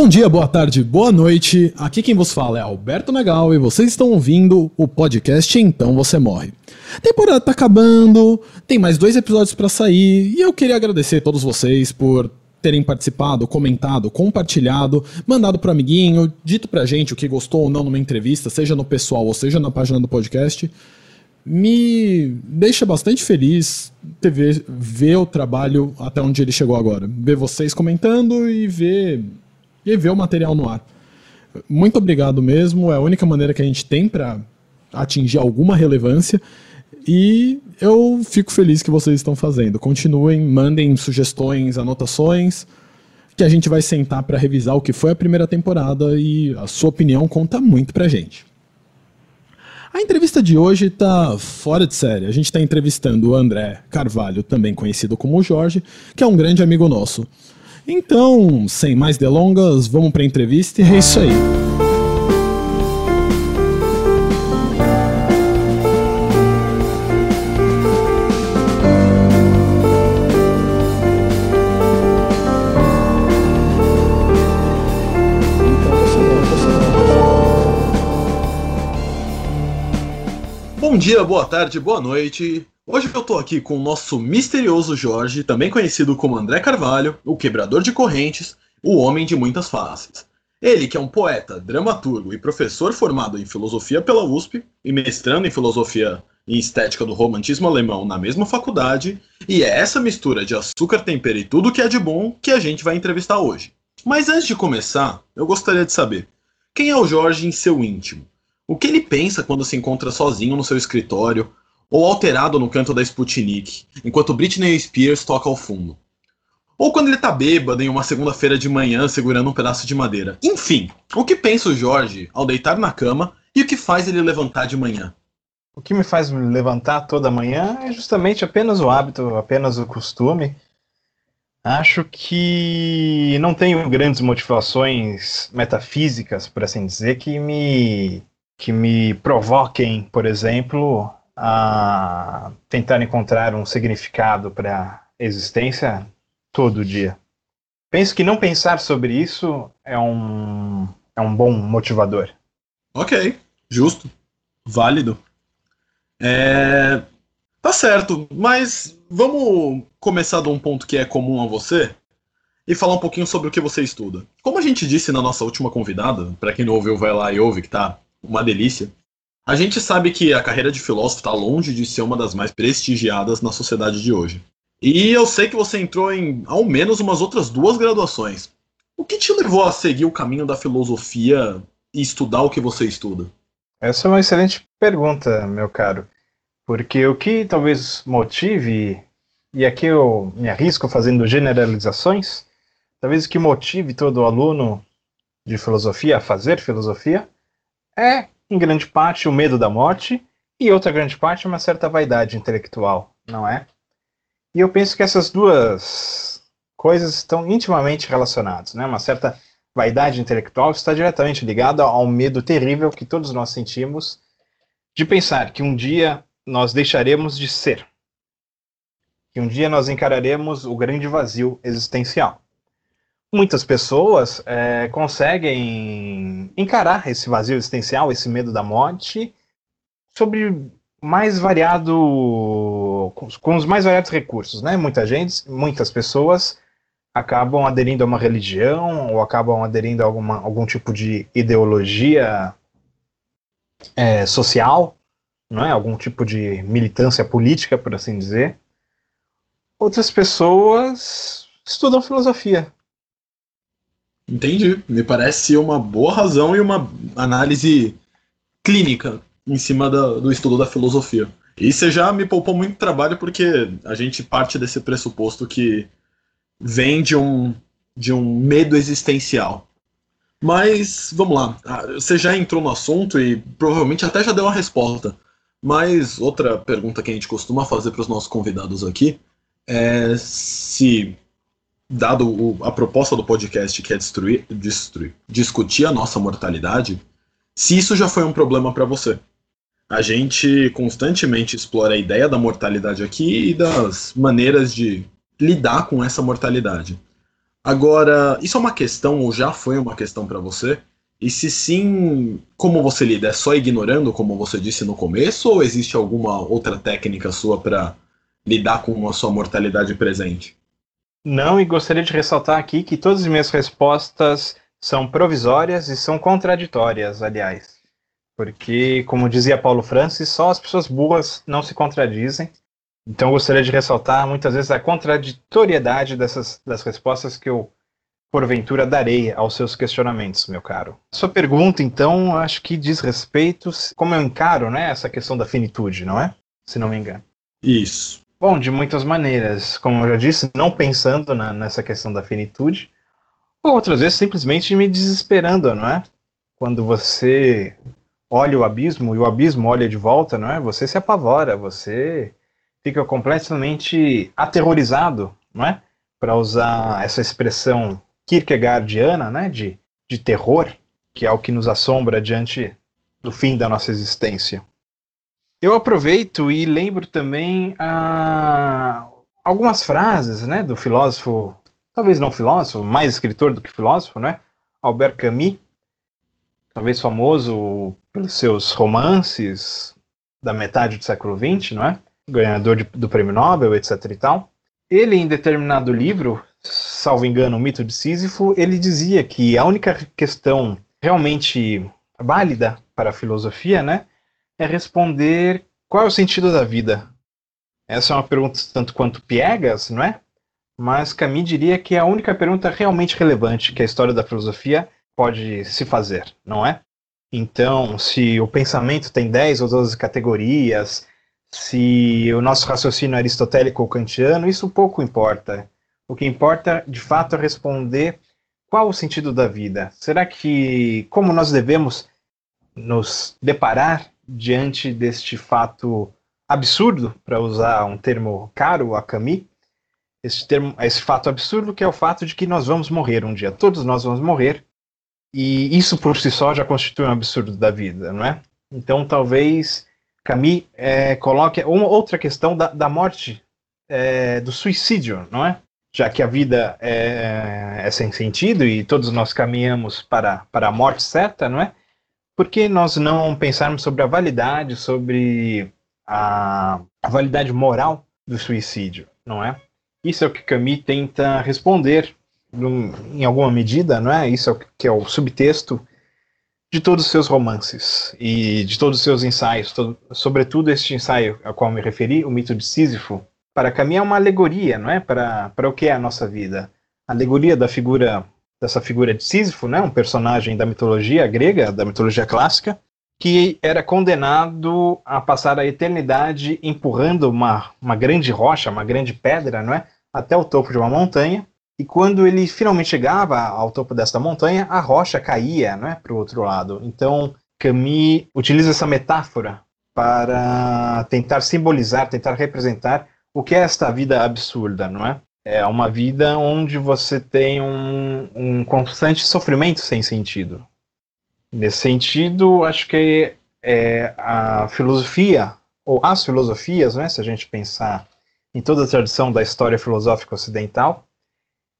Bom dia, boa tarde, boa noite. Aqui quem vos fala é Alberto Nagal e vocês estão ouvindo o podcast Então Você Morre. A temporada tá acabando, tem mais dois episódios para sair e eu queria agradecer a todos vocês por terem participado, comentado, compartilhado, mandado pro amiguinho, dito pra gente o que gostou ou não numa entrevista, seja no pessoal ou seja na página do podcast. Me deixa bastante feliz ter ver, ver o trabalho até onde ele chegou agora. Ver vocês comentando e ver e ver o material no ar. Muito obrigado mesmo, é a única maneira que a gente tem para atingir alguma relevância e eu fico feliz que vocês estão fazendo. Continuem, mandem sugestões, anotações, que a gente vai sentar para revisar o que foi a primeira temporada e a sua opinião conta muito pra gente. A entrevista de hoje tá fora de série. A gente está entrevistando o André Carvalho, também conhecido como Jorge, que é um grande amigo nosso. Então, sem mais delongas, vamos para a entrevista e é isso aí. Bom dia, boa tarde, boa noite. Hoje eu tô aqui com o nosso misterioso Jorge, também conhecido como André Carvalho, o quebrador de correntes, o homem de muitas faces. Ele que é um poeta, dramaturgo e professor formado em filosofia pela USP e mestrando em filosofia e estética do romantismo alemão na mesma faculdade, e é essa mistura de açúcar, tempero e tudo que é de bom que a gente vai entrevistar hoje. Mas antes de começar, eu gostaria de saber quem é o Jorge em seu íntimo? O que ele pensa quando se encontra sozinho no seu escritório ou alterado no canto da Sputnik, enquanto Britney Spears toca ao fundo. Ou quando ele tá bêbado em uma segunda-feira de manhã segurando um pedaço de madeira. Enfim, o que pensa o Jorge ao deitar na cama e o que faz ele levantar de manhã? O que me faz levantar toda manhã é justamente apenas o hábito, apenas o costume. Acho que não tenho grandes motivações metafísicas, por assim dizer, que me que me provoquem, por exemplo, a tentar encontrar um significado para a existência todo dia. Penso que não pensar sobre isso é um, é um bom motivador. Ok, justo, válido. É... Tá certo, mas vamos começar de um ponto que é comum a você e falar um pouquinho sobre o que você estuda. Como a gente disse na nossa última convidada, para quem não ouviu, vai lá e ouve, que tá uma delícia. A gente sabe que a carreira de filósofo está longe de ser uma das mais prestigiadas na sociedade de hoje. E eu sei que você entrou em ao menos umas outras duas graduações. O que te levou a seguir o caminho da filosofia e estudar o que você estuda? Essa é uma excelente pergunta, meu caro. Porque o que talvez motive, e aqui eu me arrisco fazendo generalizações, talvez o que motive todo aluno de filosofia a fazer filosofia é em grande parte, o medo da morte e outra grande parte, uma certa vaidade intelectual, não é? E eu penso que essas duas coisas estão intimamente relacionadas, né? Uma certa vaidade intelectual está diretamente ligada ao medo terrível que todos nós sentimos de pensar que um dia nós deixaremos de ser, que um dia nós encararemos o grande vazio existencial muitas pessoas é, conseguem encarar esse vazio existencial, esse medo da morte, sobre mais variado, com, os mais variados recursos, né? Muita gente, muitas pessoas acabam aderindo a uma religião ou acabam aderindo a alguma, algum tipo de ideologia é, social, não é? Algum tipo de militância política, por assim dizer. Outras pessoas estudam filosofia, Entendi. Me parece uma boa razão e uma análise clínica em cima da, do estudo da filosofia. E você já me poupou muito trabalho porque a gente parte desse pressuposto que vem de um, de um medo existencial. Mas vamos lá, ah, você já entrou no assunto e provavelmente até já deu uma resposta. Mas outra pergunta que a gente costuma fazer para os nossos convidados aqui é se dado o, a proposta do podcast que é destruir, destruir, discutir a nossa mortalidade, se isso já foi um problema para você. A gente constantemente explora a ideia da mortalidade aqui e das maneiras de lidar com essa mortalidade. Agora, isso é uma questão ou já foi uma questão para você? E se sim, como você lida? É só ignorando, como você disse no começo, ou existe alguma outra técnica sua para lidar com a sua mortalidade presente? Não, e gostaria de ressaltar aqui que todas as minhas respostas são provisórias e são contraditórias, aliás. Porque, como dizia Paulo Francis, só as pessoas burras não se contradizem. Então, gostaria de ressaltar muitas vezes a contraditoriedade dessas das respostas que eu porventura darei aos seus questionamentos, meu caro. Sua pergunta, então, acho que diz respeito como eu encaro, né, essa questão da finitude, não é? Se não me engano. Isso. Bom, de muitas maneiras, como eu já disse, não pensando na, nessa questão da finitude, ou outras vezes simplesmente me desesperando, não é? Quando você olha o abismo e o abismo olha de volta, não é? Você se apavora, você fica completamente aterrorizado, não é? Para usar essa expressão Kierkegaardiana, né, de, de terror, que é o que nos assombra diante do fim da nossa existência. Eu aproveito e lembro também ah, algumas frases né, do filósofo, talvez não filósofo, mais escritor do que filósofo, né, Albert Camus, talvez famoso pelos seus romances da metade do século XX, não é? ganhador de, do prêmio Nobel, etc. e tal. Ele, em determinado livro, salvo engano, o mito de Sísifo, ele dizia que a única questão realmente válida para a filosofia, né, é responder qual é o sentido da vida. Essa é uma pergunta tanto quanto piegas, não é? Mas Camus diria que é a única pergunta realmente relevante que a história da filosofia pode se fazer, não é? Então, se o pensamento tem 10 ou 12 categorias, se o nosso raciocínio é aristotélico ou kantiano, isso pouco importa. O que importa, de fato, é responder qual o sentido da vida. Será que como nós devemos nos deparar diante deste fato absurdo, para usar um termo caro a Camus, esse, termo, esse fato absurdo que é o fato de que nós vamos morrer um dia. Todos nós vamos morrer. E isso por si só já constitui um absurdo da vida, não é? Então talvez Camus é, coloque uma outra questão da, da morte, é, do suicídio, não é? já que a vida é, é, sem sentido e todos nós caminhamos para, para a morte certa, não é? Por que nós não pensarmos sobre a validade, sobre a, a validade moral do suicídio, não é? Isso é o que Camus tenta responder num, em alguma medida, não é? Isso é o que é o subtexto de todos os seus romances e de todos os seus ensaios, todo, sobretudo este ensaio ao qual me referi, o mito de Sísifo, para caminhar é uma alegoria, não é? Para, para o que é a nossa vida. A alegoria da figura dessa figura de Sísifo, né? Um personagem da mitologia grega, da mitologia clássica, que era condenado a passar a eternidade empurrando uma, uma grande rocha, uma grande pedra, não é? Até o topo de uma montanha. E quando ele finalmente chegava ao topo desta montanha, a rocha caía, não é, para o outro lado. Então, Camus utiliza essa metáfora para tentar simbolizar, tentar representar o que é esta vida absurda, não é? É uma vida onde você tem um, um constante sofrimento sem sentido. Nesse sentido, acho que é, a filosofia, ou as filosofias, né, se a gente pensar em toda a tradição da história filosófica ocidental,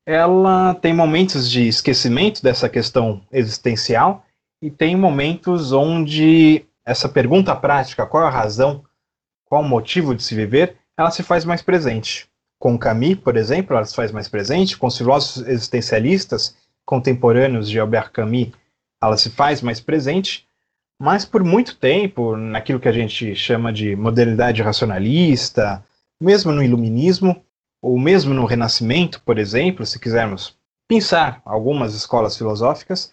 ela tem momentos de esquecimento dessa questão existencial e tem momentos onde essa pergunta prática, qual a razão, qual o motivo de se viver, ela se faz mais presente. Com Camus, por exemplo, ela se faz mais presente, com os filósofos existencialistas contemporâneos de Albert Camus, ela se faz mais presente, mas por muito tempo, naquilo que a gente chama de modernidade racionalista, mesmo no iluminismo, ou mesmo no Renascimento, por exemplo, se quisermos pensar algumas escolas filosóficas,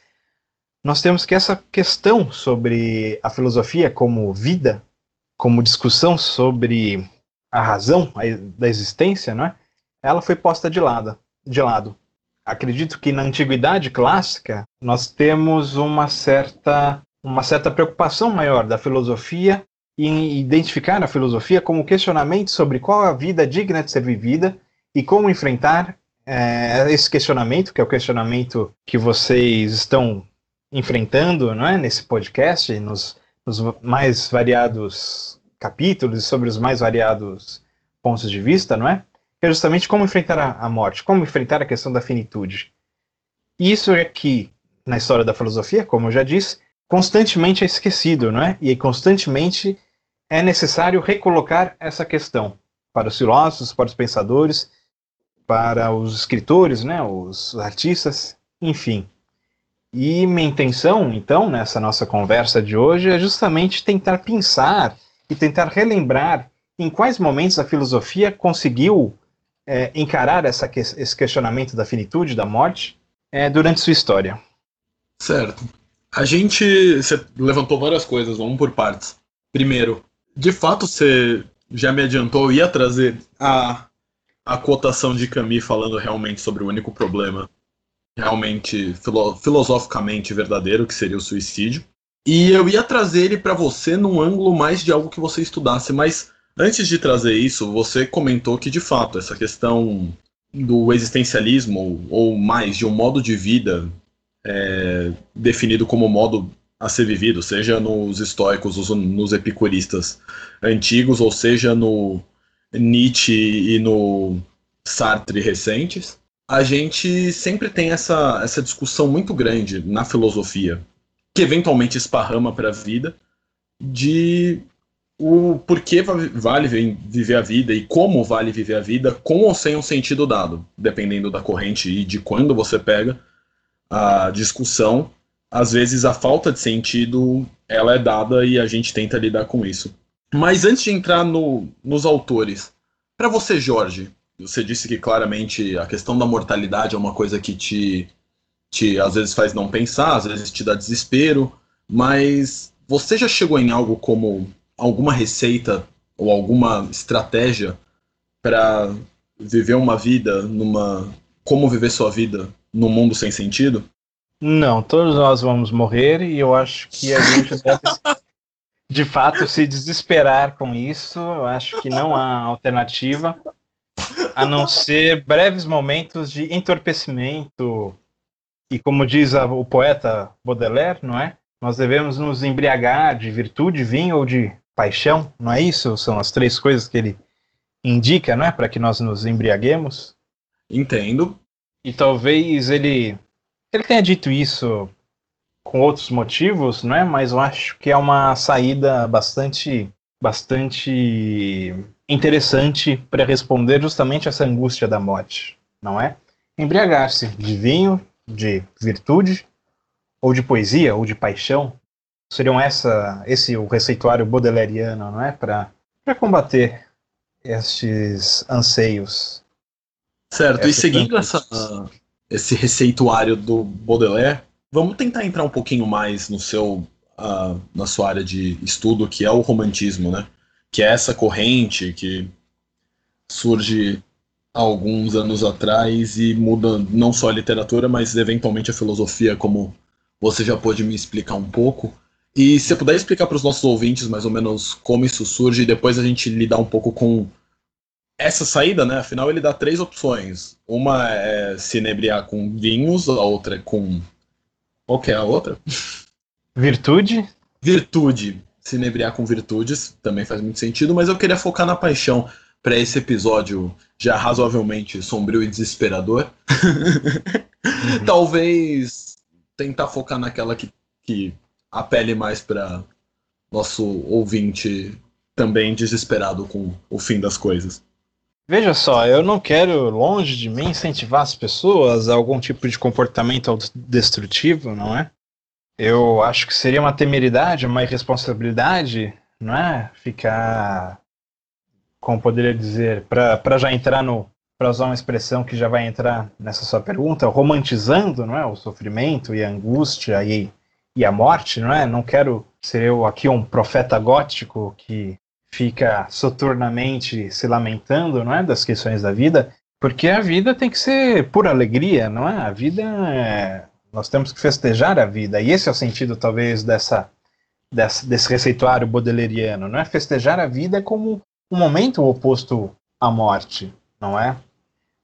nós temos que essa questão sobre a filosofia como vida, como discussão sobre a razão da existência, não é? ela foi posta de lado, de lado. Acredito que na antiguidade clássica nós temos uma certa, uma certa preocupação maior da filosofia em identificar a filosofia como questionamento sobre qual a vida digna de ser vivida e como enfrentar é, esse questionamento, que é o questionamento que vocês estão enfrentando não é, nesse podcast, nos, nos mais variados capítulos sobre os mais variados pontos de vista, não é? que é justamente como enfrentar a, morte, como enfrentar a questão da finitude. Isso é que, na história da filosofia, como eu já disse, constantemente é esquecido, não é? E constantemente é necessário recolocar essa questão para os filósofos, para os pensadores, para os escritores, né, os artistas, enfim. E minha intenção, então, nessa nossa conversa de hoje é justamente tentar pensar e tentar relembrar em quais momentos a filosofia conseguiu é, encarar essa, esse questionamento da finitude, da morte, é, durante sua história. Certo. A gente. Você levantou várias coisas, vamos por partes. Primeiro, de fato você já me adiantou, ia trazer a, a cotação de Camus falando realmente sobre o único problema realmente filo, filosoficamente verdadeiro, que seria o suicídio. E eu ia trazer ele para você num ângulo mais de algo que você estudasse, mas antes de trazer isso, você comentou que de fato essa questão do existencialismo, ou mais de um modo de vida é, definido como modo a ser vivido, seja nos estoicos, nos epicuristas antigos, ou seja no Nietzsche e no Sartre recentes, a gente sempre tem essa, essa discussão muito grande na filosofia, que eventualmente esparrama para a vida, de o porquê vale viver a vida e como vale viver a vida com ou sem um sentido dado, dependendo da corrente e de quando você pega a discussão. Às vezes a falta de sentido ela é dada e a gente tenta lidar com isso. Mas antes de entrar no, nos autores, para você, Jorge, você disse que claramente a questão da mortalidade é uma coisa que te, te às vezes faz não pensar, às vezes te dá desespero, mas você já chegou em algo como alguma receita ou alguma estratégia para viver uma vida numa como viver sua vida num mundo sem sentido? Não, todos nós vamos morrer e eu acho que a gente deve de fato se desesperar com isso. Eu acho que não há alternativa a não ser breves momentos de entorpecimento. E como diz a, o poeta Baudelaire, não é? Nós devemos nos embriagar de virtude, vinho ou de paixão, não é isso? São as três coisas que ele indica, não é? Para que nós nos embriaguemos. Entendo. E talvez ele ele tenha dito isso com outros motivos, não é? Mas eu acho que é uma saída bastante bastante interessante para responder justamente essa angústia da morte, não é? Embriagar-se de vinho, de virtude, ou de poesia, ou de paixão, seriam essa, esse o receituário baudelariano, não é? Para combater estes anseios. Certo, e seguindo essa, esse receituário do Baudelaire, vamos tentar entrar um pouquinho mais no seu, uh, na sua área de estudo, que é o romantismo, né? Que é essa corrente que surge alguns anos atrás e muda não só a literatura, mas eventualmente a filosofia, como você já pôde me explicar um pouco. E se você puder explicar para os nossos ouvintes mais ou menos como isso surge, e depois a gente lidar um pouco com essa saída, né? Afinal, ele dá três opções. Uma é se inebriar com vinhos, a outra é com. Qual que é a outra? Virtude. Virtude. Se inebriar com virtudes também faz muito sentido, mas eu queria focar na paixão para esse episódio já razoavelmente sombrio e desesperador. Uhum. Talvez tentar focar naquela que, que apele mais para nosso ouvinte também desesperado com o fim das coisas. Veja só, eu não quero, longe de mim, incentivar as pessoas a algum tipo de comportamento destrutivo, não é? Eu acho que seria uma temeridade, uma irresponsabilidade, não é? Ficar, como poderia dizer, para já entrar no. para usar uma expressão que já vai entrar nessa sua pergunta, romantizando não é? o sofrimento e a angústia e e a morte, não é? Não quero ser eu aqui um profeta gótico que fica soturnamente se lamentando, não é, das questões da vida, porque a vida tem que ser pura alegria, não é? A vida é... nós temos que festejar a vida, e esse é o sentido talvez dessa, dessa desse receituário baudeleriano, não é? Festejar a vida como um momento oposto à morte, não é?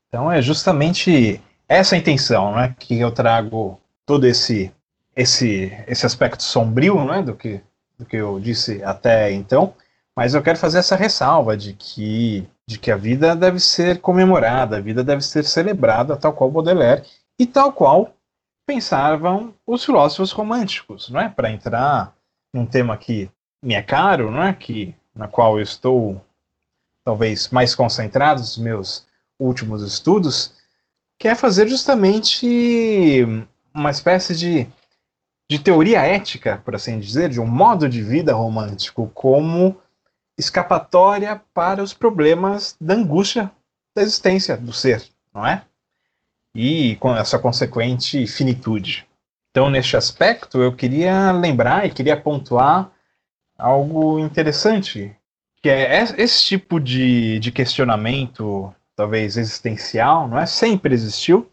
Então é justamente essa intenção, não é, que eu trago todo esse esse, esse aspecto sombrio né, do, que, do que eu disse até então, mas eu quero fazer essa ressalva de que, de que a vida deve ser comemorada, a vida deve ser celebrada, tal qual Baudelaire e tal qual pensavam os filósofos românticos, não é? Para entrar num tema que me é caro, não é? Que na qual eu estou talvez mais concentrado nos meus últimos estudos, que é fazer justamente uma espécie de, de teoria ética, por assim dizer, de um modo de vida romântico como escapatória para os problemas da angústia da existência do ser, não é? E com essa consequente finitude. Então, neste aspecto, eu queria lembrar e queria pontuar algo interessante, que é esse tipo de, de questionamento, talvez existencial, não é? Sempre existiu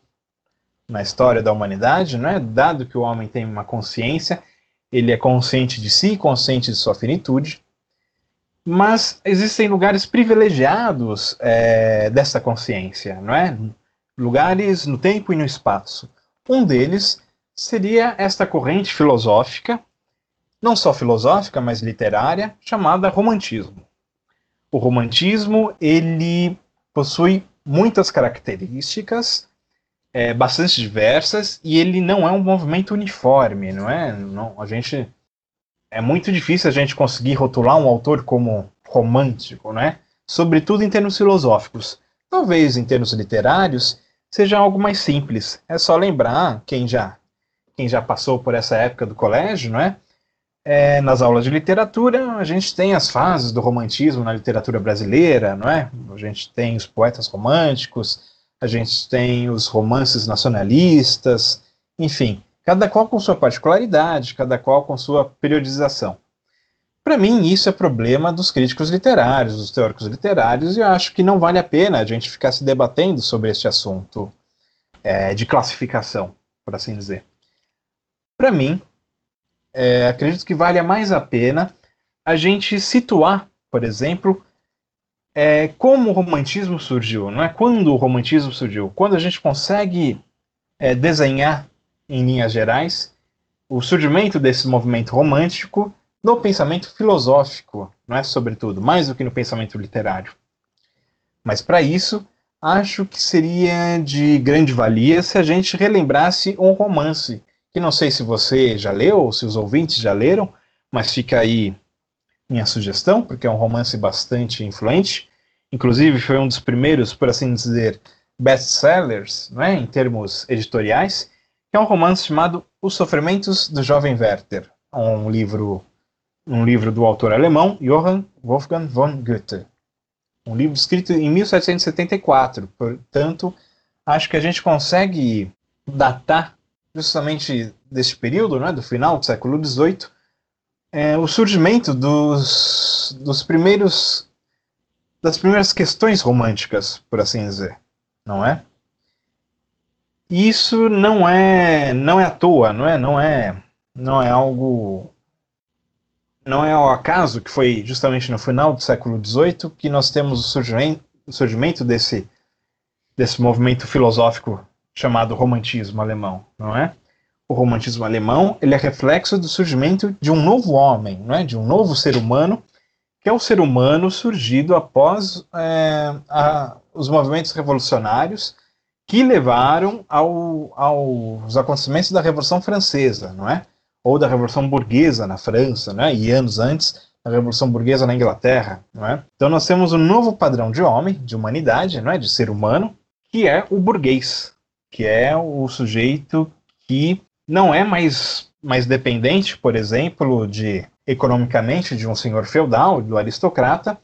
na história da humanidade, não é? Dado que o homem tem uma consciência, ele é consciente de si, consciente de sua finitude, mas existem lugares privilegiados é, dessa consciência, não é? Lugares no tempo e no espaço. Um deles seria esta corrente filosófica, não só filosófica, mas literária, chamada romantismo. O romantismo ele possui muitas características é, bastante diversas e ele não é um movimento uniforme, não é? Não, a gente é muito difícil a gente conseguir rotular um autor como romântico, né? Sobretudo em termos filosóficos. Talvez em termos literários seja algo mais simples. É só lembrar quem já quem já passou por essa época do colégio, não é? É? nas aulas de literatura, a gente tem as fases do romantismo na literatura brasileira, não é? A gente tem os poetas românticos, a gente tem os romances nacionalistas, enfim, cada qual com sua particularidade, cada qual com sua periodização. Para mim, isso é problema dos críticos literários, dos teóricos literários, e eu acho que não vale a pena a gente ficar se debatendo sobre este assunto é, de classificação, por assim dizer. Para mim, é, acredito que vale mais a pena a gente situar, por exemplo, é, como o romantismo surgiu, não é? Quando o romantismo surgiu? Quando a gente consegue é, desenhar em linhas gerais, o surgimento desse movimento romântico no pensamento filosófico, não é sobretudo, mais do que no pensamento literário. Mas para isso, acho que seria de grande valia se a gente relembrasse um romance, que não sei se você já leu ou se os ouvintes já leram, mas fica aí minha sugestão, porque é um romance bastante influente. Inclusive foi um dos primeiros, por assim dizer, best-sellers, é, em termos editoriais, que é um romance chamado Os Sofrimentos do Jovem Werther, um livro, um livro do autor alemão Johann Wolfgang von Goethe. Um livro escrito em 1774, portanto, acho que a gente consegue datar justamente desse período, né, do final do século XVIII, é, o surgimento dos, dos primeiros das primeiras questões românticas, por assim dizer, não é? isso não é não é à toa, não é não é não é algo não é ao acaso que foi justamente no final do século XVIII que nós temos o surgimento, o surgimento desse desse movimento filosófico chamado romantismo alemão, não é? O romantismo alemão ele é reflexo do surgimento de um novo homem, não é? De um novo ser humano que é o ser humano surgido após é, a, os movimentos revolucionários que levaram ao, aos acontecimentos da Revolução Francesa, não é? Ou da Revolução Burguesa na França, né? E anos antes, da Revolução Burguesa na Inglaterra, não é? Então nós temos um novo padrão de homem, de humanidade, não é? De ser humano, que é o burguês, que é o sujeito que não é mais mais dependente, por exemplo, de economicamente de um senhor feudal, do aristocrata,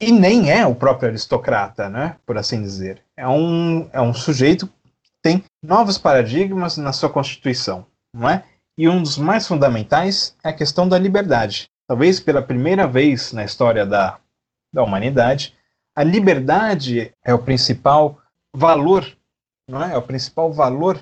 e nem é o próprio aristocrata, né, por assim dizer. É um, é um sujeito que tem novos paradigmas na sua constituição, não é? E um dos mais fundamentais é a questão da liberdade. Talvez pela primeira vez na história da, da humanidade, a liberdade é o principal valor, não é? É o principal valor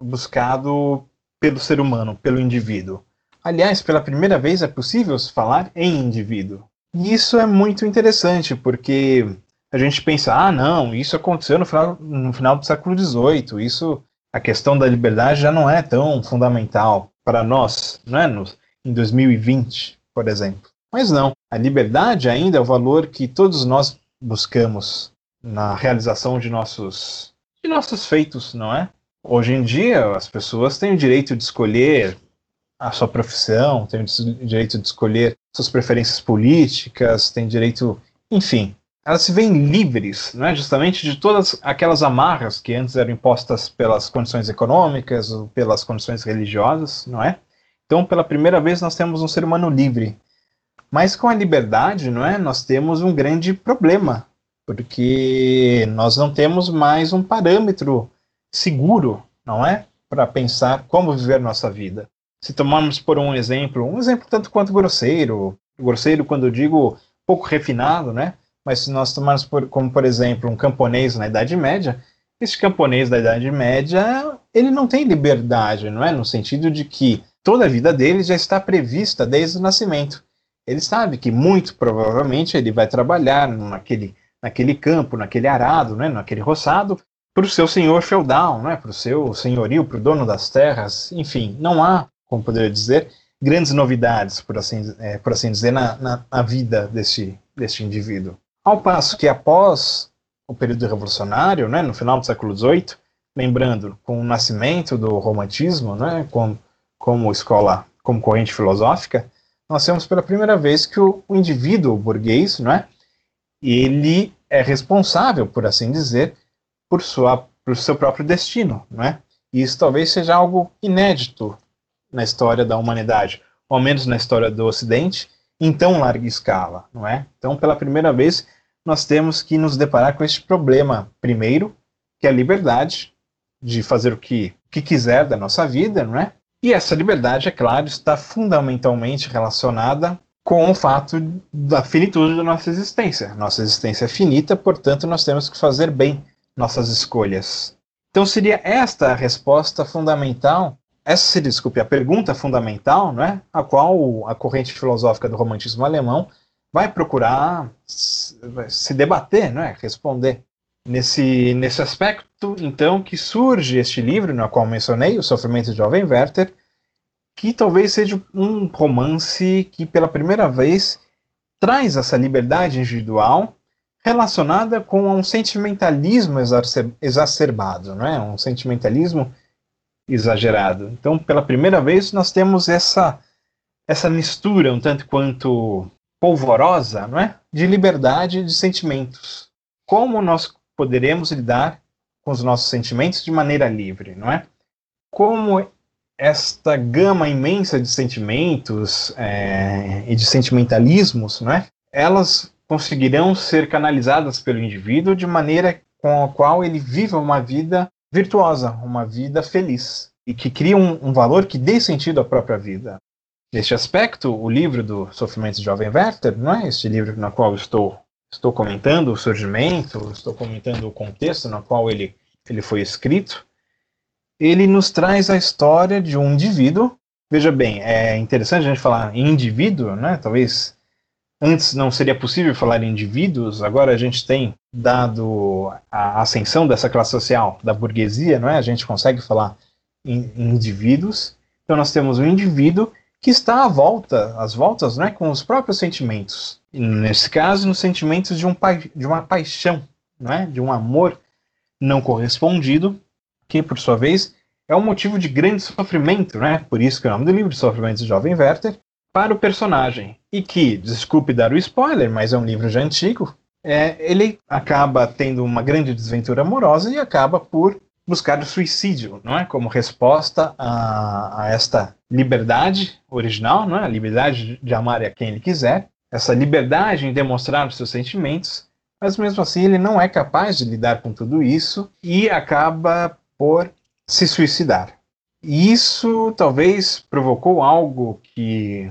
buscado pelo ser humano, pelo indivíduo. Aliás, pela primeira vez é possível falar em indivíduo. E isso é muito interessante, porque a gente pensa, ah, não, isso aconteceu no final, no final do século XVIII, isso, a questão da liberdade já não é tão fundamental para nós, não é? No, em 2020, por exemplo. Mas não, a liberdade ainda é o valor que todos nós buscamos na realização de nossos, de nossos feitos, não é? Hoje em dia, as pessoas têm o direito de escolher a sua profissão, têm o direito de escolher suas preferências políticas, têm direito, enfim, elas se veem livres, né, justamente de todas aquelas amarras que antes eram impostas pelas condições econômicas ou pelas condições religiosas, não é? Então, pela primeira vez, nós temos um ser humano livre. Mas com a liberdade, não é? Nós temos um grande problema, porque nós não temos mais um parâmetro seguro, não é? Para pensar como viver nossa vida. Se tomarmos por um exemplo, um exemplo tanto quanto grosseiro, grosseiro quando eu digo pouco refinado, né? Mas se nós tomarmos por, como, por exemplo, um camponês na Idade Média, esse camponês da Idade Média, ele não tem liberdade, não é? No sentido de que toda a vida dele já está prevista desde o nascimento. Ele sabe que muito provavelmente ele vai trabalhar naquele, naquele campo, naquele arado, né, naquele roçado, para o seu senhor feudal, né, para o seu senhorio, para o dono das terras, enfim, não há, como poderia dizer, grandes novidades, por assim, é, por assim dizer, na, na, na vida deste, deste indivíduo. Ao passo que após o período revolucionário, né, no final do século XVIII, lembrando, com o nascimento do romantismo, né, com, como escola, como corrente filosófica, nós temos pela primeira vez que o, o indivíduo burguês, não é, ele é responsável, por assim dizer, por, sua, por seu próprio destino, não é? E isso talvez seja algo inédito na história da humanidade, ou ao menos na história do Ocidente, em tão larga escala, não é? Então, pela primeira vez, nós temos que nos deparar com este problema, primeiro, que é a liberdade de fazer o que, que quiser da nossa vida, não é? E essa liberdade, é claro, está fundamentalmente relacionada com o fato da finitude da nossa existência. Nossa existência é finita, portanto, nós temos que fazer bem nossas escolhas. Então, seria esta a resposta fundamental essa seria, desculpe, a pergunta fundamental, né, a qual a corrente filosófica do romantismo alemão vai procurar se debater, né, responder. Nesse, nesse aspecto, então, que surge este livro, no qual mencionei, O Sofrimento de Jovem Werther, que talvez seja um romance que, pela primeira vez, traz essa liberdade individual relacionada com um sentimentalismo exacerbado, não é? um sentimentalismo exagerado. Então, pela primeira vez, nós temos essa essa mistura um tanto quanto polvorosa, não é? De liberdade de sentimentos. Como nós poderemos lidar com os nossos sentimentos de maneira livre, não é? Como esta gama imensa de sentimentos é, e de sentimentalismos, não é? Elas conseguirão ser canalizadas pelo indivíduo de maneira com a qual ele viva uma vida virtuosa, uma vida feliz e que cria um, um, valor que dê sentido à própria vida. Neste aspecto, o livro do Sofrimento de Jovem Werther, não é este livro na qual estou estou comentando o surgimento, estou comentando o contexto no qual ele ele foi escrito, ele nos traz a história de um indivíduo. Veja bem, é interessante a gente falar em indivíduo, né? Talvez Antes não seria possível falar em indivíduos, agora a gente tem, dado a ascensão dessa classe social, da burguesia, não é? A gente consegue falar em, indivíduos. Então nós temos um indivíduo que está à volta, às voltas, né, com os próprios sentimentos. E nesse caso, nos sentimentos de, um de uma paixão, não é? de um amor não correspondido, que por sua vez é um motivo de grande sofrimento, né? Por isso que é o nome do livro, Sofrimentos do Jovem Werther, para o personagem. E que, desculpe dar o spoiler, mas é um livro já antigo, é, ele acaba tendo uma grande desventura amorosa e acaba por buscar o suicídio, não é? Como resposta a, a esta liberdade original, não é? A liberdade de amar a quem ele quiser, essa liberdade em demonstrar os seus sentimentos, mas mesmo assim ele não é capaz de lidar com tudo isso e acaba por se suicidar. E isso talvez provocou algo que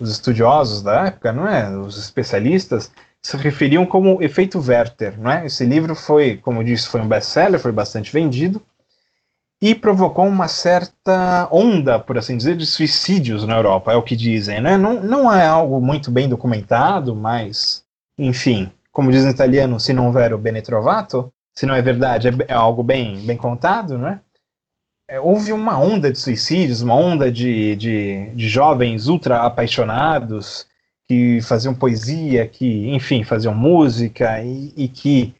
os estudiosos da época, não é? Os especialistas se referiam como efeito Werther, não é? Esse livro foi, como eu disse, foi um best-seller, foi bastante vendido e provocou uma certa onda, por assim dizer, de suicídios na Europa, é o que dizem, né? Não, não é algo muito bem documentado, mas, enfim, como diz em italiano, se não vero bene trovato, se não é verdade, é, é algo bem, bem contado, não é? é, houve uma onda de suicídios, uma onda de, de, de jovens ultra apaixonados que faziam poesia, que, enfim, faziam música e, e que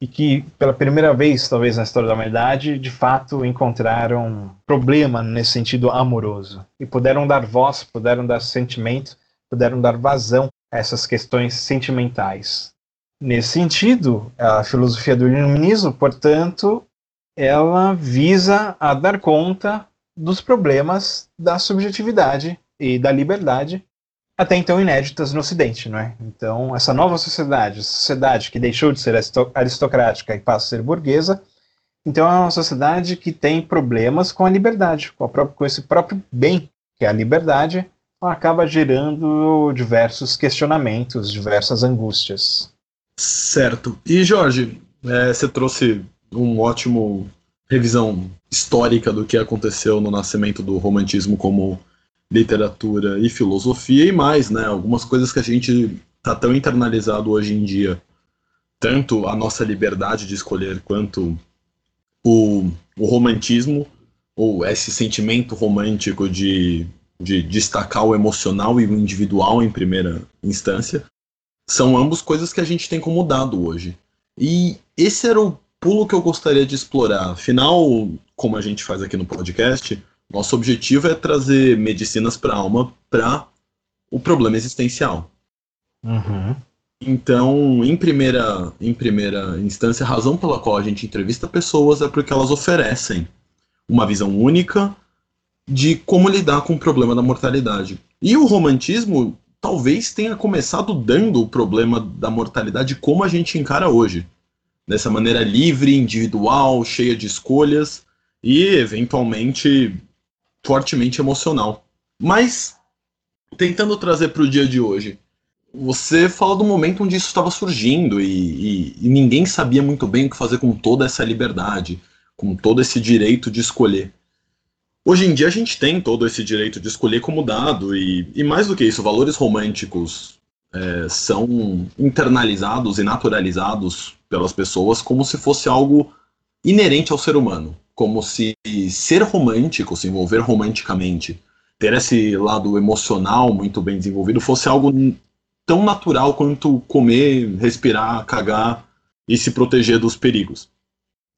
e que pela primeira vez, talvez na história da humanidade, de fato encontraram problema nesse sentido amoroso e puderam dar voz, puderam dar sentimento, puderam dar vazão a essas questões sentimentais. Nesse sentido, a filosofia do iluminismo, portanto, ela visa a dar conta dos problemas da subjetividade e da liberdade até então inéditas no Ocidente, não é? Então, essa nova sociedade, sociedade que deixou de ser aristocrática e passa a ser burguesa, então é uma sociedade que tem problemas com a liberdade, com, própria, com esse próprio bem, que é a liberdade, acaba gerando diversos questionamentos, diversas angústias. Certo. E Jorge, é, você trouxe um ótimo revisão histórica do que aconteceu no nascimento do romantismo como literatura e filosofia e mais, né? Algumas coisas que a gente tá tão internalizado hoje em dia, tanto a nossa liberdade de escolher quanto o, o romantismo ou esse sentimento romântico de, de destacar o emocional e o individual em primeira instância, são ambos coisas que a gente tem como dado hoje. E esse era o pulo que eu gostaria de explorar. Afinal, como a gente faz aqui no podcast, nosso objetivo é trazer medicinas para a alma para o problema existencial. Uhum. Então, em primeira, em primeira instância, a razão pela qual a gente entrevista pessoas é porque elas oferecem uma visão única de como lidar com o problema da mortalidade. E o romantismo talvez tenha começado dando o problema da mortalidade como a gente encara hoje. Dessa maneira livre, individual, cheia de escolhas e, eventualmente, fortemente emocional. Mas, tentando trazer para o dia de hoje, você fala do momento onde isso estava surgindo e, e, e, ninguém sabia muito bem o que fazer com toda essa liberdade, com todo esse direito de escolher. Hoje em dia a gente tem todo esse direito de escolher como dado e, e mais do que isso, valores românticos é, são internalizados e naturalizados pelas pessoas como se fosse algo inerente ao ser humano como se ser romântico, se envolver romanticamente, ter esse lado emocional muito bem desenvolvido fosse algo tão natural quanto comer, respirar, cagar e se proteger dos perigos.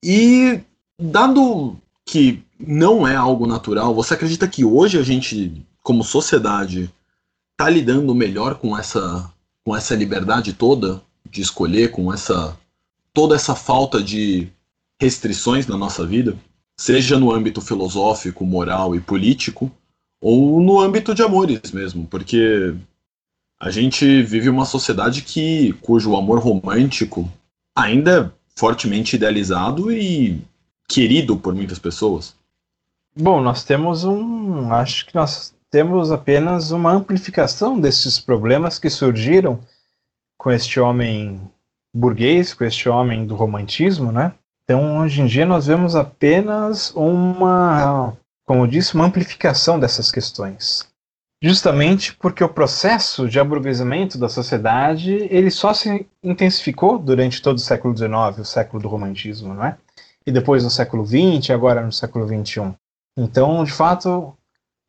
E dado que não é algo natural, você acredita que hoje a gente, como sociedade, está lidando melhor com essa com essa liberdade toda de escolher, com essa toda essa falta de restrições na nossa vida, seja no âmbito filosófico, moral e político, ou no âmbito de amores mesmo, porque a gente vive uma sociedade que cujo amor romântico ainda é fortemente idealizado e querido por muitas pessoas. Bom, nós temos um, acho que nós temos apenas uma amplificação desses problemas que surgiram com este homem burguês, com este homem do romantismo, né? Então, hoje em dia, nós vemos apenas uma, como eu disse, uma amplificação dessas questões. Justamente porque o processo de aburguesamento da sociedade ele só se intensificou durante todo o século XIX, o século do romantismo, não é? E depois no século XX, agora no século XXI. Então, de fato,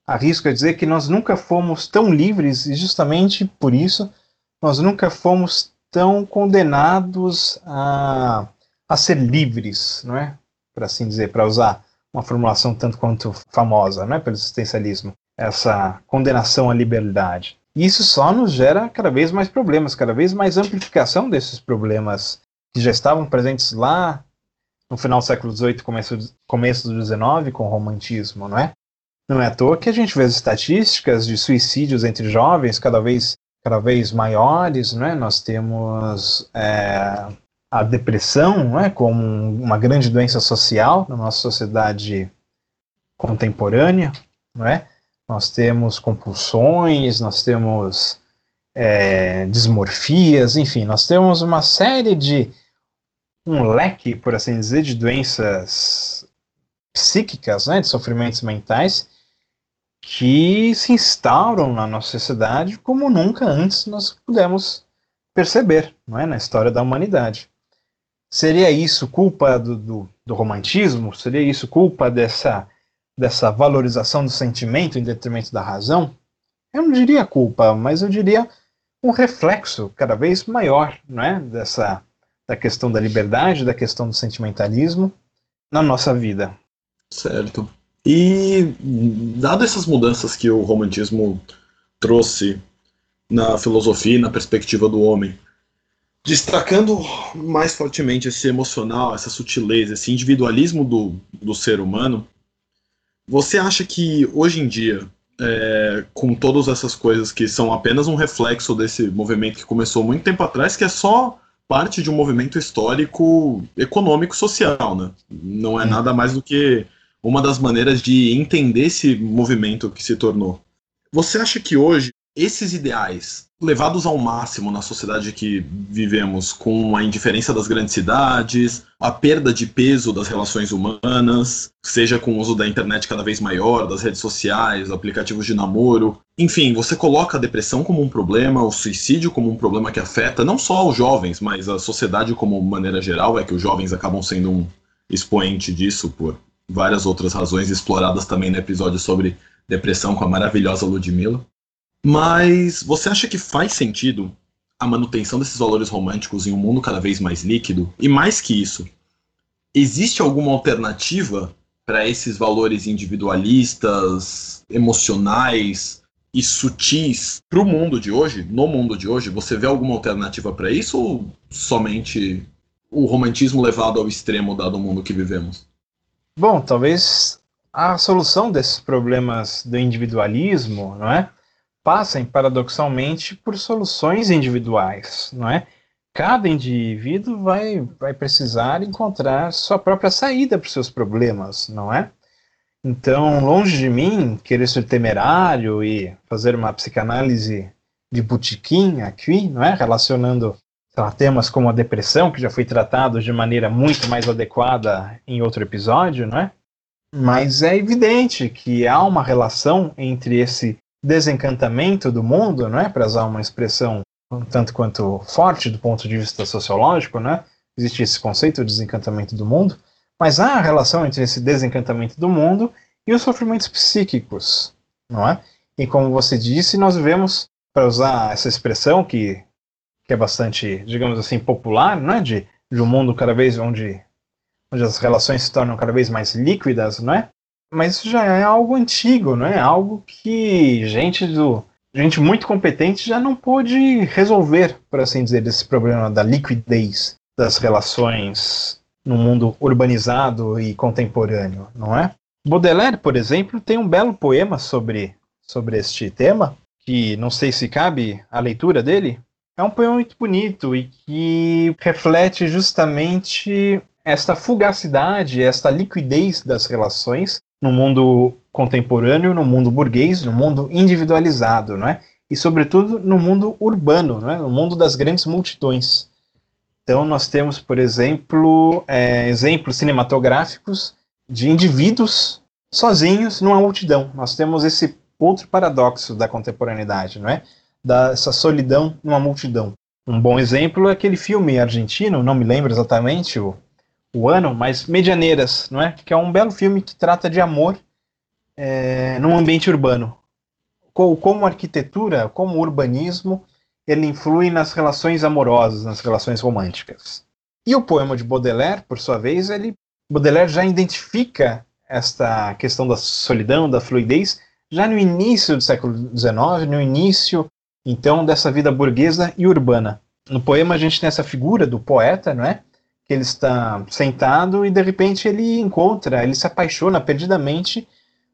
arrisco a dizer que nós nunca fomos tão livres e justamente por isso nós nunca fomos tão condenados a a ser livres, não é? Para assim dizer, para usar uma formulação tanto quanto famosa, não é? Pelo existencialismo, essa condenação à liberdade. E isso só nos gera cada vez mais problemas, cada vez mais amplificação desses problemas que já estavam presentes lá no final do século XVIII, começo, começo do XIX, com o romantismo, não é? Não é à toa que a gente vê as estatísticas de suicídios entre jovens cada vez, cada vez maiores, não é? Nós temos é, a depressão não é, como uma grande doença social na nossa sociedade contemporânea, não é? Nós temos compulsões, nós temos é, enfim, nós temos uma série de um leque, por assim dizer, de doenças psíquicas, né, de sofrimentos mentais que se instauram na nossa sociedade como nunca antes nós pudemos perceber, não é, na história da humanidade. Seria isso culpa do, do, do, romantismo? Seria isso culpa dessa, dessa valorização do sentimento em detrimento da razão? eu não diria culpa, mas eu diria um reflexo cada vez maior, não é, dessa da questão da liberdade, da questão do sentimentalismo na nossa vida. Certo. E dado essas mudanças que o romantismo trouxe na filosofia e na perspectiva do homem, destacando mais fortemente esse emocional, essa sutileza, esse individualismo do, do ser humano, você acha que hoje em dia, é, com todas essas coisas que são apenas um reflexo desse movimento que começou muito tempo atrás, que é só parte de um movimento histórico, econômico, social, né? Não é nada mais do que uma das maneiras de entender esse movimento que se tornou. Você acha que hoje esses ideais levados ao máximo na sociedade que vivemos, com a indiferença das grandes cidades, a perda de peso das relações humanas, seja com o uso da internet cada vez maior, das redes sociais, aplicativos de namoro. Enfim, você coloca a depressão como um problema, o suicídio como um problema que afeta não só os jovens, mas a sociedade como maneira geral, é que os jovens acabam sendo um expoente disso por várias outras razões exploradas também no episódio sobre depressão com a maravilhosa Ludmilla. Mas você acha que faz sentido a manutenção desses valores românticos em um mundo cada vez mais líquido? E mais que isso, existe alguma alternativa para esses valores individualistas, emocionais e sutis para o mundo de hoje? No mundo de hoje, você vê alguma alternativa para isso ou somente o romantismo levado ao extremo dado o mundo que vivemos? Bom, talvez a solução desses problemas do individualismo, não é? Passem paradoxalmente por soluções individuais, não é? Cada indivíduo vai, vai precisar encontrar sua própria saída para os seus problemas, não é? Então, longe de mim querer ser temerário e fazer uma psicanálise de botequim aqui, não é? Relacionando lá, temas como a depressão, que já foi tratado de maneira muito mais adequada em outro episódio, não é? Mas é evidente que há uma relação entre esse desencantamento do mundo, não é? Para usar uma expressão um tanto quanto forte do ponto de vista sociológico, né? Existe esse conceito de desencantamento do mundo, mas há a relação entre esse desencantamento do mundo e os sofrimentos psíquicos, não é? E como você disse, nós vemos, para usar essa expressão que, que é bastante, digamos assim, popular, não é? De, de um mundo cada vez onde, onde as relações se tornam cada vez mais líquidas, não é? Mas isso já é algo antigo, não é? Algo que gente do gente muito competente já não pôde resolver, por assim dizer, esse problema da liquidez das relações no mundo urbanizado e contemporâneo, não é? Baudelaire, por exemplo, tem um belo poema sobre, sobre este tema, que não sei se cabe a leitura dele. É um poema muito bonito e que reflete justamente esta fugacidade, esta liquidez das relações no mundo contemporâneo, no mundo burguês, no mundo individualizado, não é? E sobretudo no mundo urbano, não é? No mundo das grandes multidões. Então nós temos, por exemplo, é, exemplos cinematográficos de indivíduos sozinhos numa multidão. Nós temos esse outro paradoxo da contemporaneidade, não é? Dessa solidão numa multidão. Um bom exemplo é aquele filme argentino, não me lembro exatamente o, o ano, mas Medianeiras, não é? Que é um belo filme que trata de amor é, num ambiente urbano. Como, arquitetura, como urbanismo, ele influi nas relações amorosas, nas relações românticas. E o poema de Baudelaire, por sua vez, ele Baudelaire já identifica esta questão da solidão, da fluidez, já no início do século XIX, no início, então, dessa vida burguesa e urbana. No poema a gente tem essa figura do poeta, não é? Que ele está sentado e de repente ele encontra, ele se apaixona perdidamente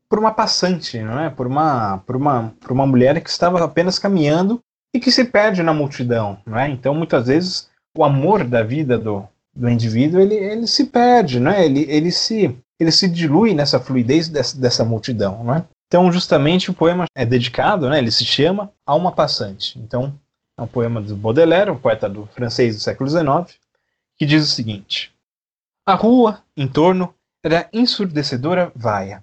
por uma passante, não é? Por uma, por uma, por uma mulher que estava apenas caminhando e que se perde na multidão, não é? Então muitas vezes o amor da vida do, do indivíduo ele, ele se perde, não é? Ele, ele se ele se dilui nessa fluidez dessa, dessa multidão, não é? Então justamente o poema é dedicado, né? Ele se chama a uma passante. Então é um poema do Baudelaire, um poeta do francês do século XIX, que diz o seguinte: A rua, em torno, era ensurdecedora vaia.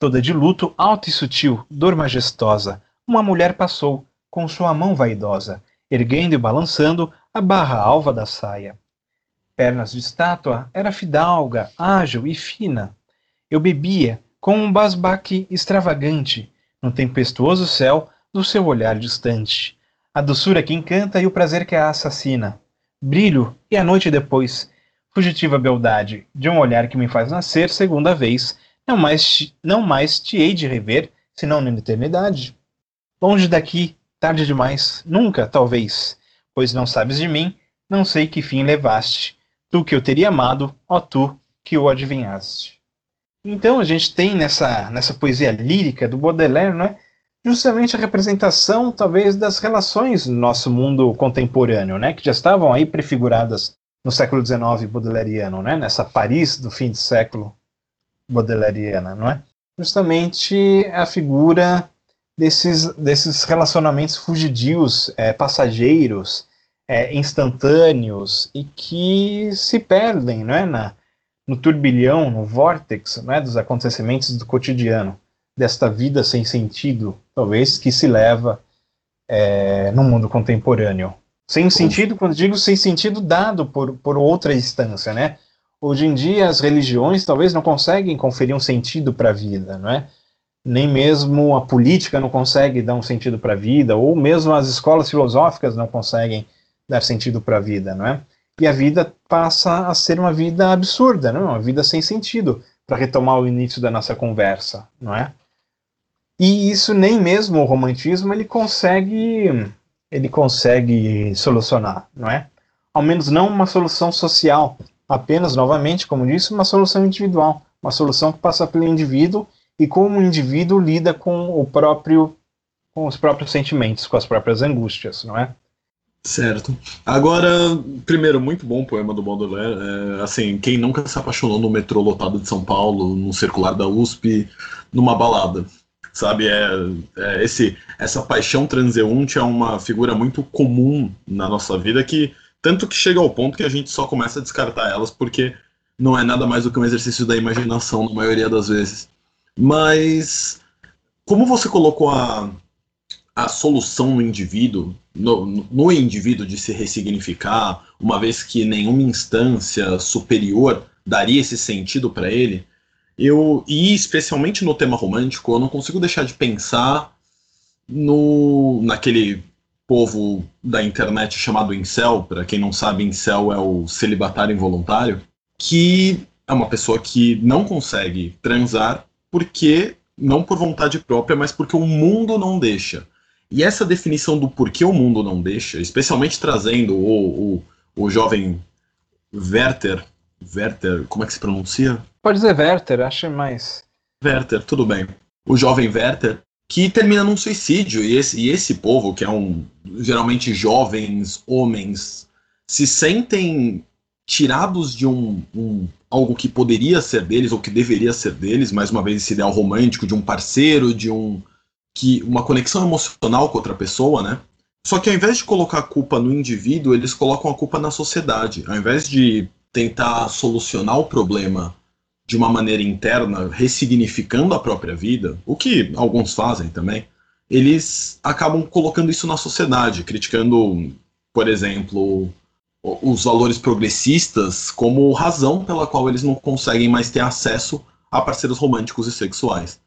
Toda de luto alto e sutil, dor majestosa, uma mulher passou, com sua mão vaidosa, erguendo e balançando a barra alva da saia. Pernas de estátua, era fidalga, ágil e fina. Eu bebia, com um basbaque extravagante, no tempestuoso céu, do seu olhar distante, a doçura que encanta e o prazer que a assassina, brilho e a noite depois, fugitiva beldade de um olhar que me faz nascer segunda vez, não mais, não mais te hei de rever, senão na eternidade. Longe daqui, tarde demais, nunca, talvez, pois não sabes de mim, não sei que fim levaste, tu que eu teria amado, ó tu que o adivinhaste. Então a gente tem nessa, nessa poesia lírica do Baudelaire, não é? Justamente a representação, talvez, das relações no nosso mundo contemporâneo, né? que já estavam aí prefiguradas no século XIX baudelariano, né? nessa Paris do fim de século baudelariana, não é? Justamente a figura desses, desses relacionamentos fugidios, é, passageiros, é, instantâneos e que se perdem não é? Na, no turbilhão, no vórtex né, dos acontecimentos do cotidiano, desta vida sem sentido, talvez, que se leva é, no mundo contemporâneo. Sem sentido, quando digo sem sentido, dado por, por outra instância, né? Hoje em dia, as religiões talvez não conseguem conferir um sentido para a vida, não é? Nem mesmo a política não consegue dar um sentido para a vida, ou mesmo as escolas filosóficas não conseguem dar sentido para a vida, não é? e a vida passa a ser uma vida absurda, não? É? uma vida sem sentido, para retomar o início da nossa conversa, não é? E isso nem mesmo o romantismo ele consegue ele consegue solucionar, não é? Ao menos não uma solução social, apenas novamente, como disse, uma solução individual, uma solução que passa pelo indivíduo e como o indivíduo lida com o próprio com os próprios sentimentos, com as próprias angústias, não é? Certo. Agora, primeiro, muito bom o poema do Baudelaire. É, assim, quem nunca se apaixonou no metrô lotado de São Paulo, no circular da USP, numa balada? Sabe, é, é, esse, essa paixão transeunte é uma figura muito comum na nossa vida que tanto que chega ao ponto que a gente só começa a descartar elas porque não é nada mais do que um exercício da imaginação na maioria das vezes. Mas como você colocou a, a solução no indivíduo, no, no indivíduo de se ressignificar, uma vez que nenhuma instância superior daria esse sentido para ele, eu e especialmente no tema romântico, eu não consigo deixar de pensar no naquele povo da internet chamado incel, para quem não sabe, incel é o celibatário involuntário, que é uma pessoa que não consegue transar porque não por vontade própria, mas porque o mundo não deixa. E essa definição do porquê o mundo não deixa, especialmente trazendo o, o, o jovem Werther, Werther, como é que se pronuncia? Pode dizer Werther, acho mais. Werther, tudo bem. O jovem Werther, que termina num suicídio, e esse, e esse povo, que é um geralmente jovens homens, se sentem tirados de um, um, algo que poderia ser deles ou que deveria ser deles, mais uma vez esse ideal romântico de um parceiro, de um que uma conexão emocional com outra pessoa, né? Só que ao invés de colocar a culpa no indivíduo, eles colocam a culpa na sociedade. Ao invés de tentar solucionar o problema de uma maneira interna, ressignificando a própria vida, o que alguns fazem também, eles acabam colocando isso na sociedade, criticando, por exemplo, os valores progressistas como razão pela qual eles não conseguem mais ter acesso a parceiros românticos e sexuais.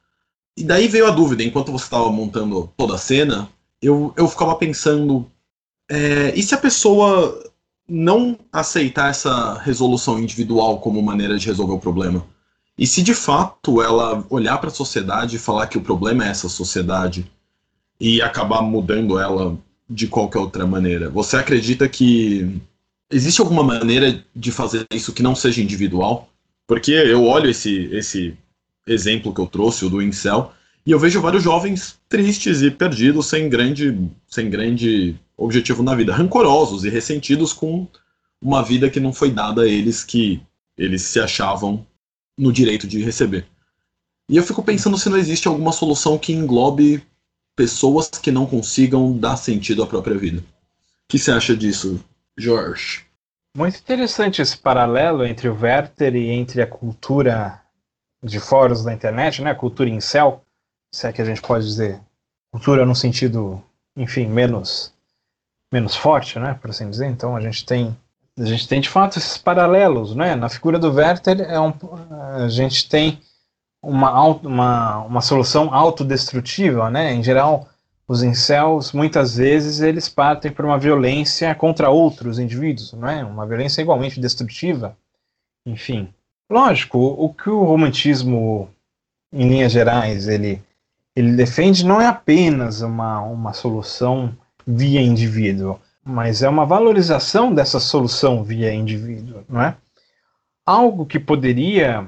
E daí veio a dúvida, enquanto você estava montando toda a cena, eu, eu ficava pensando: é, e se a pessoa não aceitar essa resolução individual como maneira de resolver o problema? E se de fato ela olhar para a sociedade e falar que o problema é essa sociedade e acabar mudando ela de qualquer outra maneira? Você acredita que existe alguma maneira de fazer isso que não seja individual? Porque eu olho esse, esse exemplo que eu trouxe, o do Incel, e eu vejo vários jovens tristes e perdidos, sem grande, sem grande objetivo na vida, rancorosos e ressentidos com uma vida que não foi dada a eles, que eles se achavam no direito de receber. E eu fico pensando se não existe alguma solução que englobe pessoas que não consigam dar sentido à própria vida. O que você acha disso, Jorge? Muito interessante esse paralelo entre o Werther e entre a cultura de fóruns da internet, né? Cultura em céu, se é que a gente pode dizer. Cultura no sentido, enfim, menos menos forte, né, por assim dizer. Então a gente tem a gente tem de fato esses paralelos, né? Na figura do Werther é um, a gente tem uma, uma, uma solução autodestrutiva, né? Em geral, os incels, muitas vezes, eles partem para uma violência contra outros indivíduos, não é? Uma violência igualmente destrutiva. Enfim, lógico, o que o romantismo, em linhas gerais, ele, ele defende não é apenas uma, uma solução via indivíduo, mas é uma valorização dessa solução via indivíduo, não é? Algo que poderia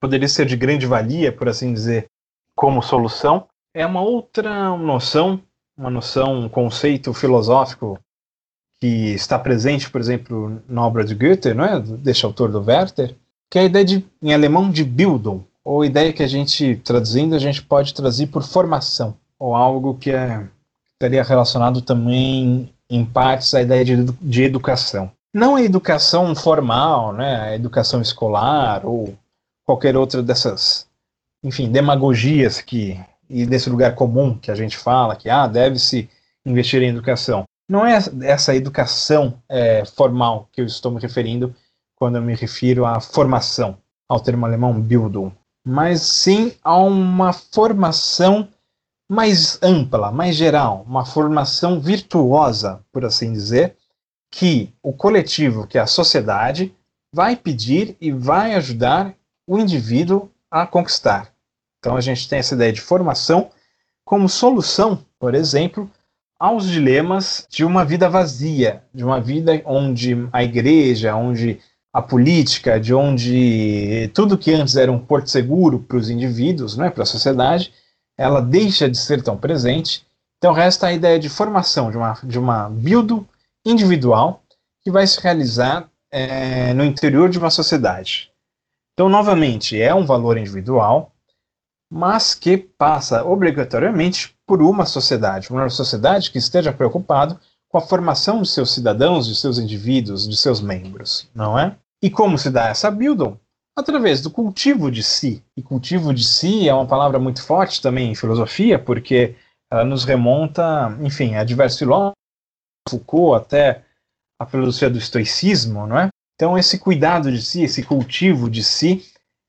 poderia ser de grande valia, por assim dizer, como solução, é uma outra noção, uma noção, um conceito filosófico que está presente, por exemplo, na obra de Goethe, não é? deste autor do Werther, que é a ideia de, em alemão de Bildung, ou ideia que a gente, traduzindo, a gente pode traduzir por formação, ou algo que é, estaria relacionado também, em partes, à ideia de, de educação. Não a educação formal, né, a educação escolar, ou qualquer outra dessas, enfim, demagogias que e desse lugar comum que a gente fala, que ah, deve-se investir em educação. Não é essa educação é, formal que eu estou me referindo quando eu me refiro à formação, ao termo alemão Bildung, mas sim a uma formação mais ampla, mais geral, uma formação virtuosa, por assim dizer, que o coletivo, que é a sociedade, vai pedir e vai ajudar o indivíduo a conquistar. Então a gente tem essa ideia de formação como solução, por exemplo, aos dilemas de uma vida vazia, de uma vida onde a igreja, onde a política, de onde tudo que antes era um porto seguro para os indivíduos, né, para a sociedade, ela deixa de ser tão presente. Então resta a ideia de formação, de uma, de uma build individual que vai se realizar é, no interior de uma sociedade. Então, novamente, é um valor individual, mas que passa obrigatoriamente por uma sociedade, uma sociedade que esteja preocupado com a formação de seus cidadãos, de seus indivíduos, de seus membros, não é? E como se dá essa Bildung? Através do cultivo de si. E cultivo de si é uma palavra muito forte também em filosofia, porque ela nos remonta, enfim, a diversos filósofos, Foucault até a filosofia do estoicismo, não é? Então, esse cuidado de si, esse cultivo de si,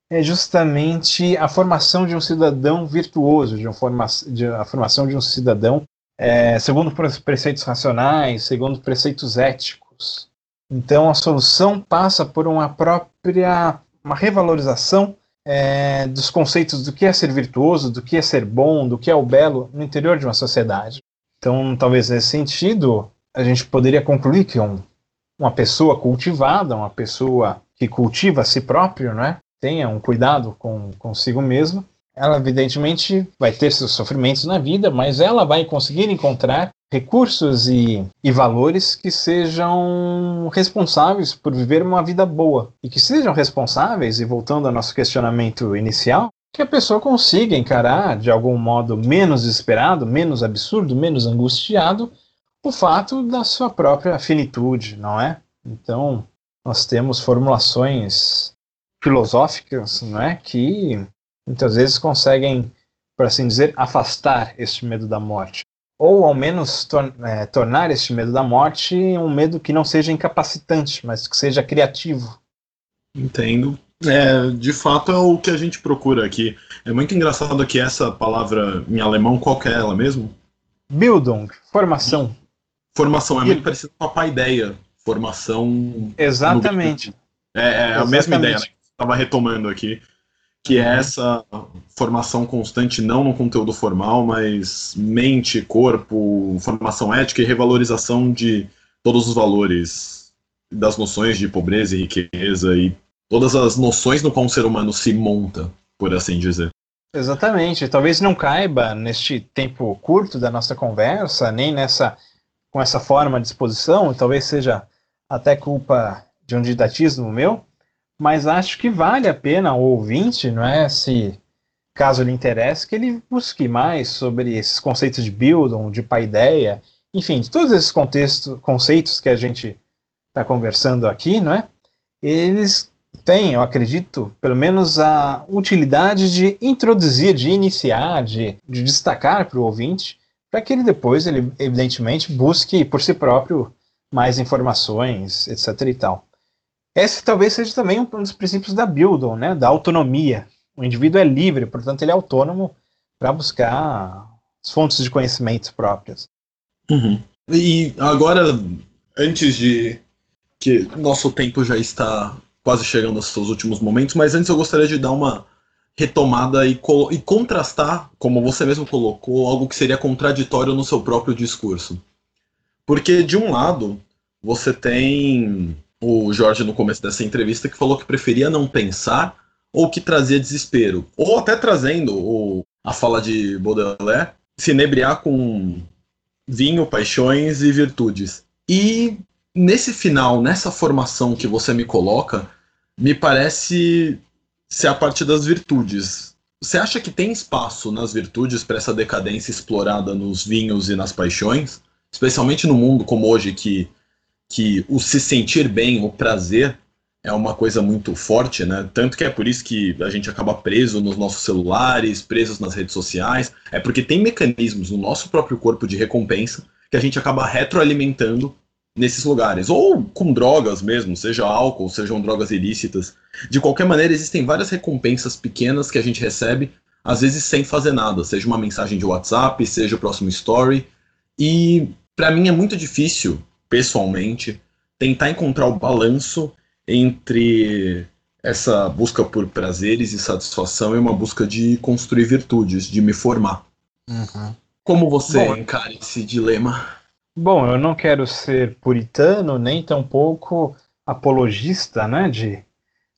é justamente a formação de um cidadão virtuoso, de, forma, de a formação de um cidadão é, segundo preceitos racionais, segundo preceitos éticos. Então, a solução passa por uma própria uma revalorização é, dos conceitos do que é ser virtuoso, do que é ser bom, do que é o belo no interior de uma sociedade. Então, talvez nesse sentido, a gente poderia concluir que um, uma pessoa cultivada, uma pessoa que cultiva a si próprio, né, tenha um cuidado com consigo mesmo, ela evidentemente vai ter seus sofrimentos na vida, mas ela vai conseguir encontrar recursos e, e valores que sejam responsáveis por viver uma vida boa. E que sejam responsáveis, e voltando ao nosso questionamento inicial, que a pessoa consiga encarar de algum modo menos desesperado, menos absurdo, menos angustiado o fato da sua própria finitude, não é? Então, nós temos formulações filosóficas, não é, que muitas vezes conseguem, por assim dizer, afastar este medo da morte, ou ao menos tor é, tornar este medo da morte um medo que não seja incapacitante, mas que seja criativo. Entendo. É, de fato é o que a gente procura aqui. É muito engraçado que essa palavra em alemão, qual que é ela mesmo? Bildung, formação. Formação, é muito parecido com a paideia. Formação. Exatamente. É, é a Exatamente. mesma ideia, né? Estava retomando aqui. Que é essa formação constante, não no conteúdo formal, mas mente, corpo, formação ética e revalorização de todos os valores das noções de pobreza e riqueza e todas as noções no qual um ser humano se monta, por assim dizer. Exatamente. Talvez não caiba neste tempo curto da nossa conversa, nem nessa com essa forma de exposição, talvez seja até culpa de um didatismo meu, mas acho que vale a pena o ouvinte, não é, se caso lhe interesse, que ele busque mais sobre esses conceitos de Bildung, de paideia, enfim, todos esses contextos, conceitos que a gente está conversando aqui, não é? Eles têm, eu acredito, pelo menos a utilidade de introduzir, de iniciar, de, de destacar para o ouvinte para que ele depois, ele evidentemente, busque por si próprio mais informações, etc. e tal. Esse talvez seja também um dos princípios da Bildung, né, da autonomia. O indivíduo é livre, portanto, ele é autônomo para buscar as fontes de conhecimento próprias. Uhum. E agora, antes de que nosso tempo já está quase chegando aos seus últimos momentos, mas antes eu gostaria de dar uma retomada e, e contrastar, como você mesmo colocou, algo que seria contraditório no seu próprio discurso. Porque, de um lado, você tem o Jorge no começo dessa entrevista que falou que preferia não pensar ou que trazia desespero. Ou até trazendo o, a fala de Baudelaire, se inebriar com vinho, paixões e virtudes. E nesse final, nessa formação que você me coloca, me parece ser a parte das virtudes. Você acha que tem espaço nas virtudes para essa decadência explorada nos vinhos e nas paixões? Especialmente no mundo como hoje, que, que o se sentir bem, o prazer, é uma coisa muito forte, né? Tanto que é por isso que a gente acaba preso nos nossos celulares, presos nas redes sociais. É porque tem mecanismos no nosso próprio corpo de recompensa que a gente acaba retroalimentando nesses lugares. Ou com drogas mesmo, seja álcool, sejam drogas ilícitas. De qualquer maneira, existem várias recompensas pequenas que a gente recebe, às vezes sem fazer nada, seja uma mensagem de WhatsApp, seja o próximo story. E para mim é muito difícil, pessoalmente, tentar encontrar o balanço entre essa busca por prazeres e satisfação e uma busca de construir virtudes, de me formar. Uhum. Como você Bom, encara esse dilema? Bom, eu não quero ser puritano, nem tampouco apologista, né, de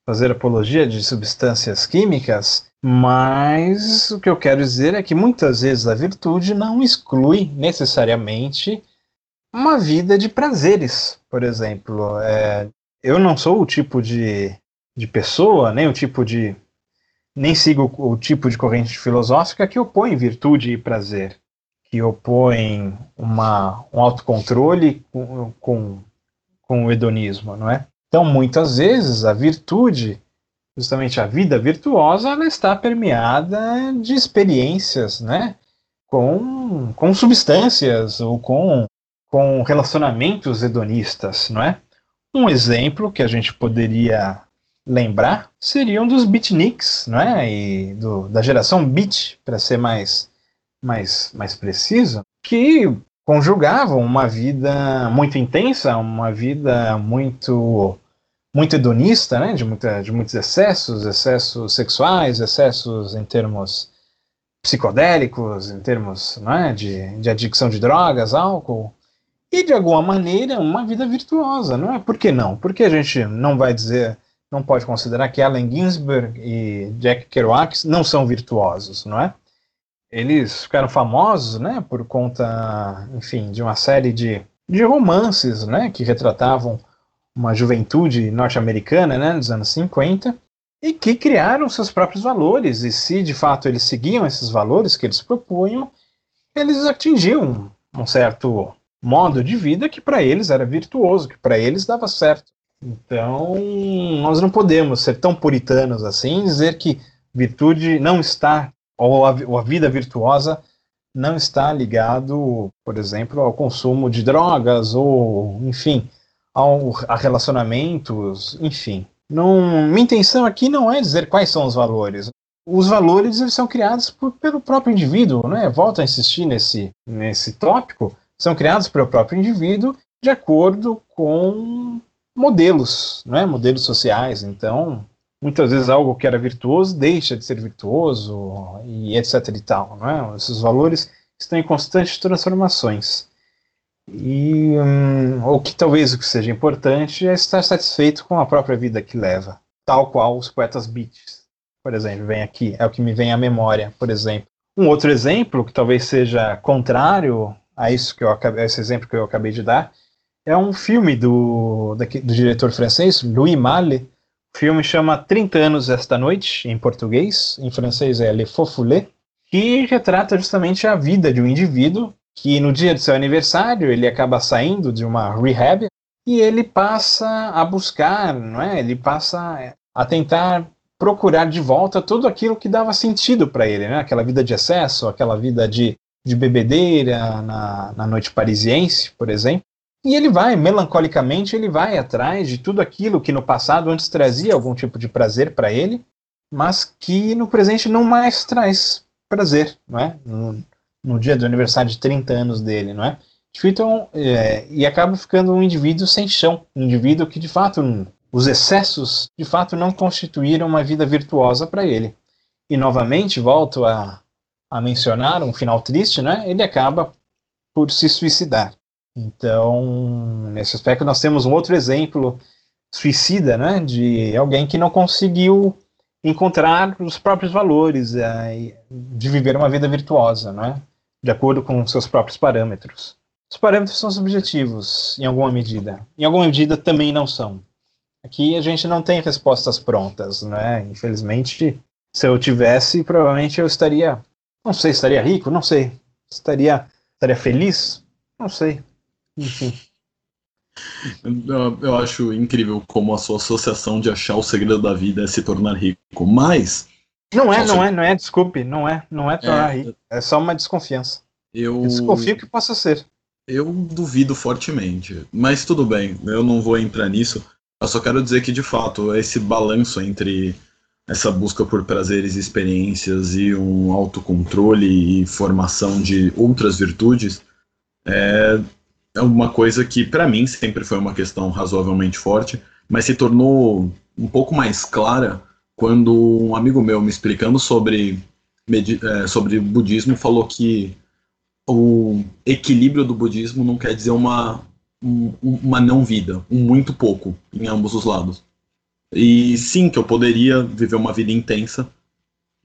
fazer apologia de substâncias químicas, mas o que eu quero dizer é que muitas vezes a virtude não exclui necessariamente uma vida de prazeres, por exemplo. É, eu não sou o tipo de, de pessoa, nem o tipo de. nem sigo o tipo de corrente filosófica que opõe virtude e prazer, que opõe uma, um autocontrole com, com, com o hedonismo, não é? Então, muitas vezes, a virtude, justamente a vida virtuosa, ela está permeada de experiências, né? Com, com substâncias ou com, com relacionamentos hedonistas, não é? Um exemplo que a gente poderia lembrar seriam dos beatniks, não é? E do, da geração beat, para ser mais, mais, mais preciso, que conjugavam uma vida muito intensa, uma vida muito muito hedonista, né? De, muita, de muitos excessos, excessos sexuais, excessos em termos psicodélicos, em termos é? de, de adicção de drogas, álcool, e de alguma maneira uma vida virtuosa, não é? Por que não? Porque a gente não vai dizer, não pode considerar que Allen Ginsberg e Jack Kerouac não são virtuosos, não é? Eles ficaram famosos, né, por conta, enfim, de uma série de, de romances, né, que retratavam uma juventude norte-americana, né, dos anos 50, e que criaram seus próprios valores, e se de fato eles seguiam esses valores que eles propunham, eles atingiam um certo modo de vida que para eles era virtuoso, que para eles dava certo. Então, nós não podemos ser tão puritanos assim, dizer que virtude não está, ou a, ou a vida virtuosa não está ligado, por exemplo, ao consumo de drogas, ou, enfim, ao, a relacionamentos, enfim. Não, minha intenção aqui não é dizer quais são os valores. Os valores eles são criados por, pelo próprio indivíduo, né? Volto a insistir nesse, nesse tópico são criados pelo próprio indivíduo de acordo com modelos, né? modelos sociais. Então, muitas vezes algo que era virtuoso deixa de ser virtuoso e etc e tal. Né? Esses valores estão em constantes transformações. E hum, o que talvez o que seja importante é estar satisfeito com a própria vida que leva, tal qual os poetas beats, por exemplo, vem aqui, é o que me vem à memória, por exemplo. Um outro exemplo que talvez seja contrário a isso que eu acabei, esse exemplo que eu acabei de dar, é um filme do, do diretor francês, Louis Malle. O filme chama 30 anos esta noite, em português, em francês é Le Foulé, que retrata justamente a vida de um indivíduo que no dia de seu aniversário ele acaba saindo de uma rehab e ele passa a buscar, não é? Ele passa a tentar procurar de volta tudo aquilo que dava sentido para ele, né? Aquela vida de excesso, aquela vida de de bebedeira na, na noite parisiense, por exemplo. E ele vai, melancolicamente, ele vai atrás de tudo aquilo que no passado antes trazia algum tipo de prazer para ele, mas que no presente não mais traz prazer, não é? no dia do aniversário de 30 anos dele, não é? Ficam, é, e acaba ficando um indivíduo sem chão, um indivíduo que de fato os excessos de fato não constituíram uma vida virtuosa para ele. E novamente volto a, a mencionar um final triste, né? Ele acaba por se suicidar. Então, nesse aspecto nós temos um outro exemplo suicida, né, de alguém que não conseguiu encontrar os próprios valores é, de viver uma vida virtuosa, né, de acordo com seus próprios parâmetros. Os parâmetros são subjetivos, em alguma medida. Em alguma medida também não são. Aqui a gente não tem respostas prontas, né? Infelizmente, se eu tivesse, provavelmente eu estaria, não sei, estaria rico, não sei, estaria, estaria feliz, não sei. Enfim. Eu, eu acho incrível como a sua associação de achar o segredo da vida é se tornar rico, mas não é, não é, não é, desculpe, não é, não é tornar é, rico, é só uma desconfiança. Eu, eu desconfio que possa ser. Eu duvido fortemente, mas tudo bem, eu não vou entrar nisso. Eu só quero dizer que, de fato, esse balanço entre essa busca por prazeres e experiências e um autocontrole e formação de outras virtudes é, é uma coisa que, para mim, sempre foi uma questão razoavelmente forte, mas se tornou um pouco mais clara quando um amigo meu me explicando sobre, é, sobre budismo falou que o equilíbrio do budismo não quer dizer uma, um, uma não vida, um muito pouco em ambos os lados. E sim, que eu poderia viver uma vida intensa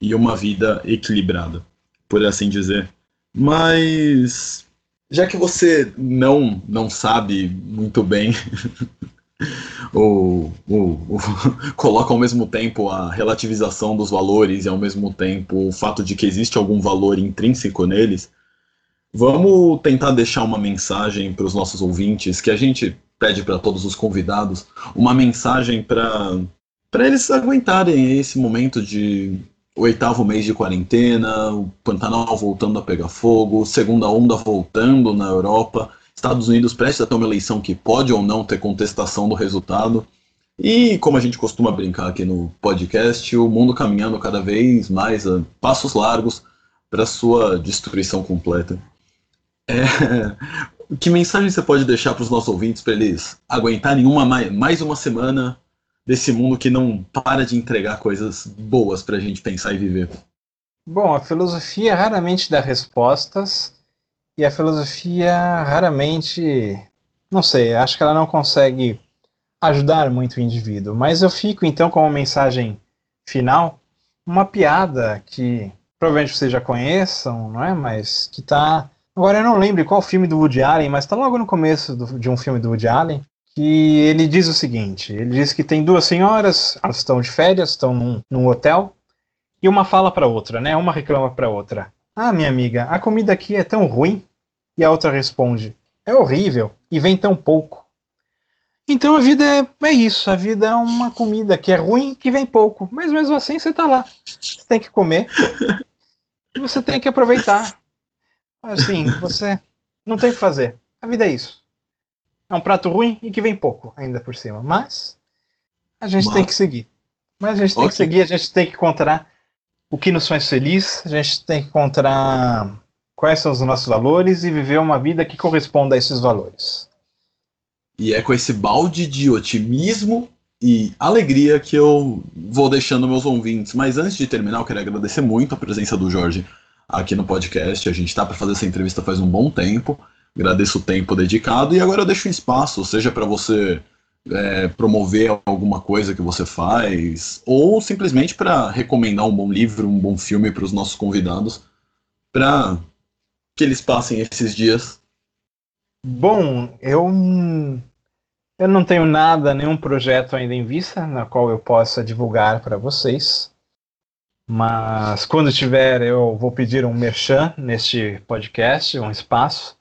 e uma vida equilibrada, por assim dizer. Mas já que você não não sabe muito bem ou, ou, ou, coloca ao mesmo tempo a relativização dos valores e ao mesmo tempo o fato de que existe algum valor intrínseco neles, Vamos tentar deixar uma mensagem para os nossos ouvintes, que a gente pede para todos os convidados, uma mensagem para para eles aguentarem esse momento de oitavo mês de quarentena, o Pantanal voltando a pegar fogo, segunda onda voltando na Europa, Estados Unidos prestes a ter uma eleição que pode ou não ter contestação do resultado. E como a gente costuma brincar aqui no podcast, o mundo caminhando cada vez mais a passos largos para sua destruição completa. É, que mensagem você pode deixar para os nossos ouvintes para eles aguentarem uma, mais uma semana desse mundo que não para de entregar coisas boas para a gente pensar e viver? Bom, a filosofia raramente dá respostas e a filosofia raramente, não sei, acho que ela não consegue ajudar muito o indivíduo. Mas eu fico então com uma mensagem final, uma piada que provavelmente vocês já conheçam, não é? Mas que está Agora eu não lembro qual filme do Woody Allen, mas está logo no começo do, de um filme do Woody Allen, que ele diz o seguinte: ele diz que tem duas senhoras, elas estão de férias, estão num, num hotel, e uma fala para outra, né? Uma reclama para outra: Ah, minha amiga, a comida aqui é tão ruim. E a outra responde: É horrível e vem tão pouco. Então a vida é, é isso, a vida é uma comida que é ruim que vem pouco, mas mesmo assim você está lá. Você tem que comer. e você tem que aproveitar. Assim, você não tem o que fazer. A vida é isso. É um prato ruim e que vem pouco ainda por cima. Mas a gente tem que seguir. Mas a gente tem okay. que seguir, a gente tem que encontrar o que nos faz feliz, a gente tem que encontrar quais são os nossos valores e viver uma vida que corresponda a esses valores. E é com esse balde de otimismo e alegria que eu vou deixando meus ouvintes. Mas antes de terminar, eu quero agradecer muito a presença do Jorge aqui no podcast. A gente está para fazer essa entrevista faz um bom tempo. Agradeço o tempo dedicado e agora eu deixo um espaço, seja para você é, promover alguma coisa que você faz, ou simplesmente para recomendar um bom livro, um bom filme para os nossos convidados, para que eles passem esses dias. Bom, eu eu não tenho nada, nenhum projeto ainda em vista na qual eu possa divulgar para vocês. Mas quando tiver, eu vou pedir um merchan neste podcast, um espaço.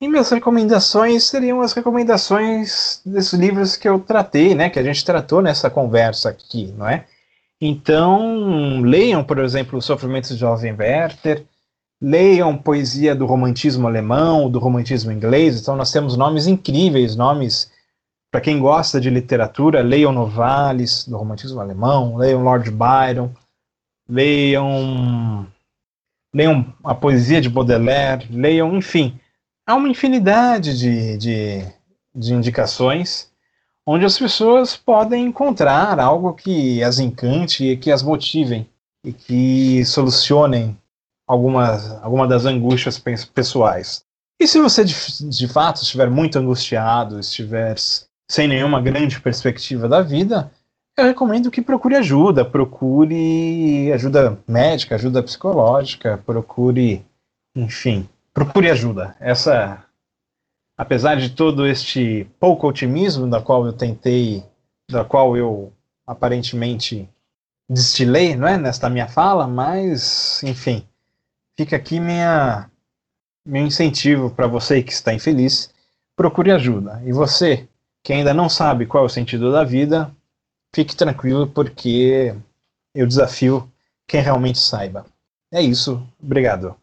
E minhas recomendações seriam as recomendações desses livros que eu tratei, né, que a gente tratou nessa conversa aqui, não é? Então, leiam, por exemplo, Os Sofrimentos de Jovem Werther, leiam poesia do romantismo alemão, do romantismo inglês. Então, nós temos nomes incríveis, nomes para quem gosta de literatura, leiam Novalis, do romantismo alemão, leiam Lord Byron, leiam leiam a poesia de Baudelaire, leiam, enfim, há uma infinidade de, de, de indicações onde as pessoas podem encontrar algo que as encante e que as motivem e que solucionem algumas, alguma das angústias pessoais. E se você de, de fato estiver muito angustiado, estiver sem nenhuma grande perspectiva da vida, eu recomendo que procure ajuda, procure ajuda médica, ajuda psicológica, procure, enfim, procure ajuda. Essa apesar de todo este pouco otimismo da qual eu tentei, da qual eu aparentemente destilei, não é, nesta minha fala, mas enfim, fica aqui minha meu incentivo para você que está infeliz, procure ajuda. E você que ainda não sabe qual é o sentido da vida, fique tranquilo porque eu desafio quem realmente saiba. É isso, obrigado.